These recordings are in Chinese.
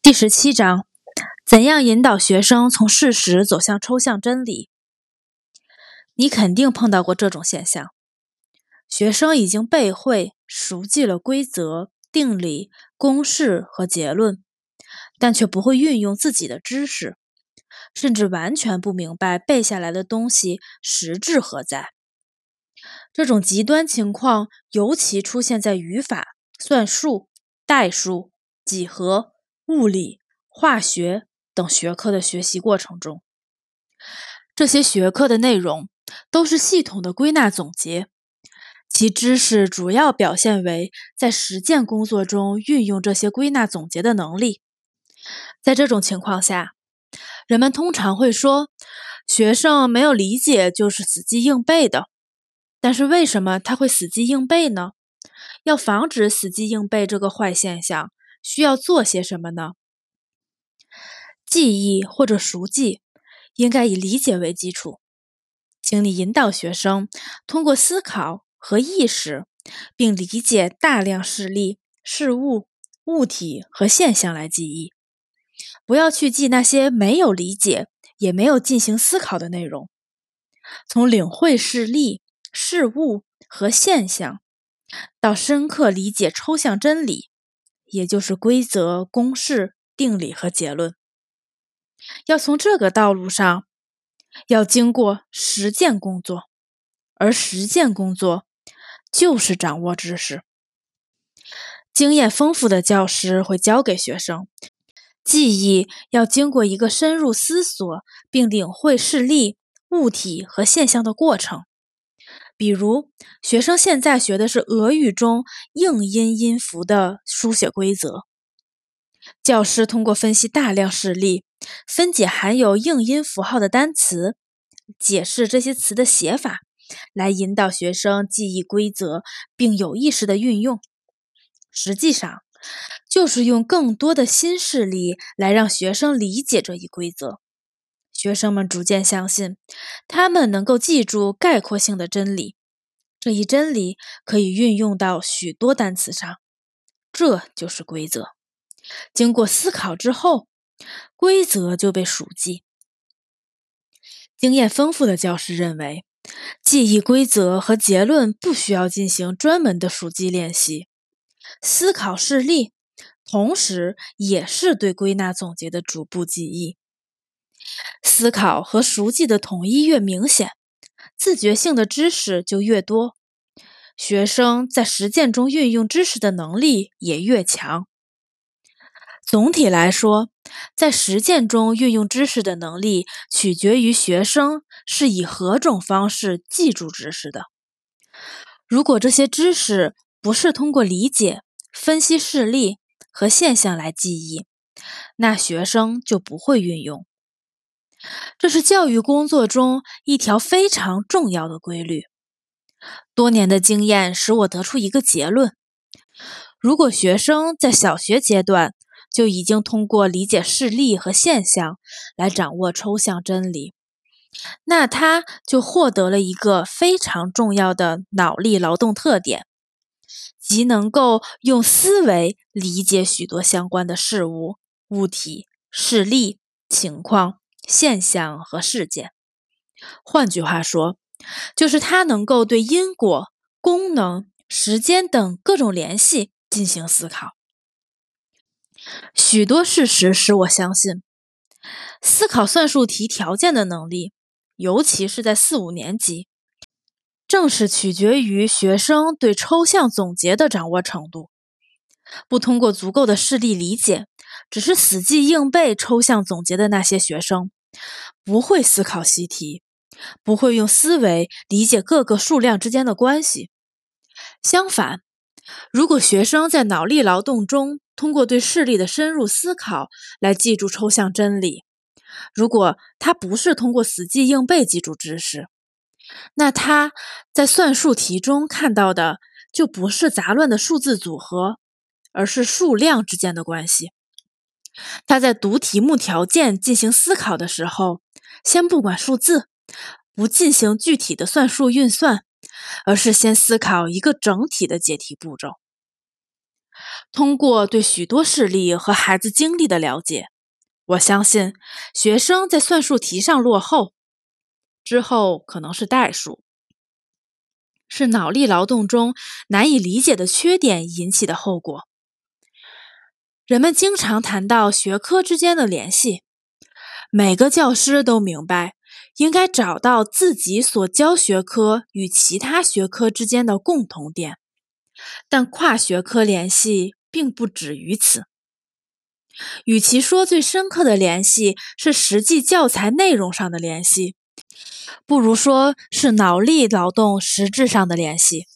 第十七章：怎样引导学生从事实走向抽象真理？你肯定碰到过这种现象：学生已经背会、熟记了规则、定理、公式和结论，但却不会运用自己的知识，甚至完全不明白背下来的东西实质何在。这种极端情况尤其出现在语法、算术、代数、几何、物理、化学等学科的学习过程中。这些学科的内容。都是系统的归纳总结，其知识主要表现为在实践工作中运用这些归纳总结的能力。在这种情况下，人们通常会说，学生没有理解就是死记硬背的。但是为什么他会死记硬背呢？要防止死记硬背这个坏现象，需要做些什么呢？记忆或者熟记应该以理解为基础。请你引导学生通过思考和意识，并理解大量事例、事物、物体和现象来记忆。不要去记那些没有理解也没有进行思考的内容。从领会事例、事物和现象，到深刻理解抽象真理，也就是规则、公式、定理和结论，要从这个道路上。要经过实践工作，而实践工作就是掌握知识。经验丰富的教师会教给学生，记忆要经过一个深入思索并领会事例、物体和现象的过程。比如，学生现在学的是俄语中硬音音符的书写规则。教师通过分析大量事例，分解含有硬音符号的单词，解释这些词的写法，来引导学生记忆规则，并有意识的运用。实际上，就是用更多的新事例来让学生理解这一规则。学生们逐渐相信，他们能够记住概括性的真理，这一真理可以运用到许多单词上。这就是规则。经过思考之后，规则就被熟记。经验丰富的教师认为，记忆规则和结论不需要进行专门的熟记练习。思考事例，同时也是对归纳总结的逐步记忆。思考和熟记的统一越明显，自觉性的知识就越多，学生在实践中运用知识的能力也越强。总体来说，在实践中运用知识的能力，取决于学生是以何种方式记住知识的。如果这些知识不是通过理解、分析事例和现象来记忆，那学生就不会运用。这是教育工作中一条非常重要的规律。多年的经验使我得出一个结论：如果学生在小学阶段，就已经通过理解事例和现象来掌握抽象真理，那他就获得了一个非常重要的脑力劳动特点，即能够用思维理解许多相关的事物、物体、事例、情况、现象和事件。换句话说，就是他能够对因果、功能、时间等各种联系进行思考。许多事实使我相信，思考算术题条件的能力，尤其是在四五年级，正是取决于学生对抽象总结的掌握程度。不通过足够的事例理解，只是死记硬背抽象总结的那些学生，不会思考习题，不会用思维理解各个数量之间的关系。相反，如果学生在脑力劳动中，通过对事例的深入思考来记住抽象真理。如果他不是通过死记硬背记住知识，那他在算术题中看到的就不是杂乱的数字组合，而是数量之间的关系。他在读题目条件进行思考的时候，先不管数字，不进行具体的算术运算，而是先思考一个整体的解题步骤。通过对许多事例和孩子经历的了解，我相信学生在算术题上落后之后，可能是代数，是脑力劳动中难以理解的缺点引起的后果。人们经常谈到学科之间的联系，每个教师都明白应该找到自己所教学科与其他学科之间的共同点，但跨学科联系。并不止于此。与其说最深刻的联系是实际教材内容上的联系，不如说是脑力劳动实质上的联系。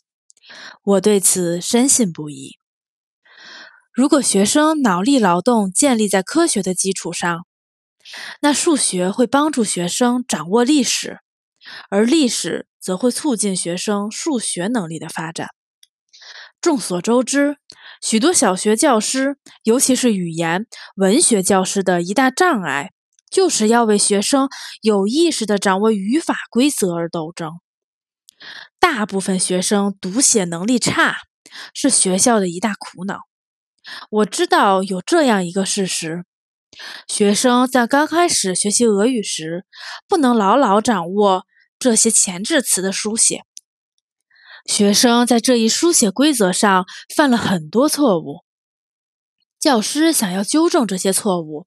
我对此深信不疑。如果学生脑力劳动建立在科学的基础上，那数学会帮助学生掌握历史，而历史则会促进学生数学能力的发展。众所周知。许多小学教师，尤其是语言文学教师的一大障碍，就是要为学生有意识地掌握语法规则而斗争。大部分学生读写能力差，是学校的一大苦恼。我知道有这样一个事实：学生在刚开始学习俄语时，不能牢牢掌握这些前置词的书写。学生在这一书写规则上犯了很多错误。教师想要纠正这些错误，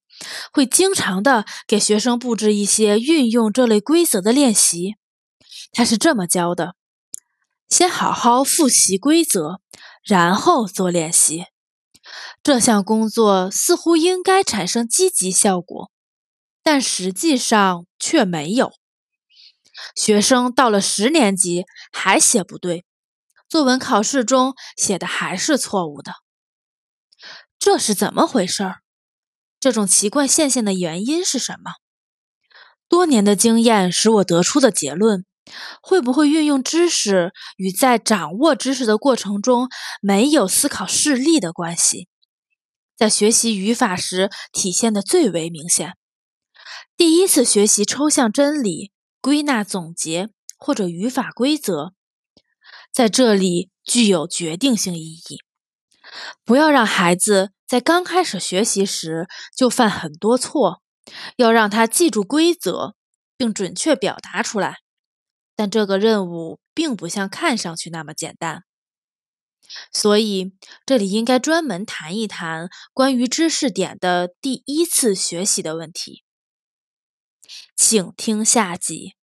会经常的给学生布置一些运用这类规则的练习。他是这么教的：先好好复习规则，然后做练习。这项工作似乎应该产生积极效果，但实际上却没有。学生到了十年级还写不对。作文考试中写的还是错误的，这是怎么回事儿？这种奇怪现象的原因是什么？多年的经验使我得出的结论：会不会运用知识与在掌握知识的过程中没有思考事例的关系，在学习语法时体现的最为明显。第一次学习抽象真理、归纳总结或者语法规则。在这里具有决定性意义。不要让孩子在刚开始学习时就犯很多错，要让他记住规则并准确表达出来。但这个任务并不像看上去那么简单，所以这里应该专门谈一谈关于知识点的第一次学习的问题。请听下集。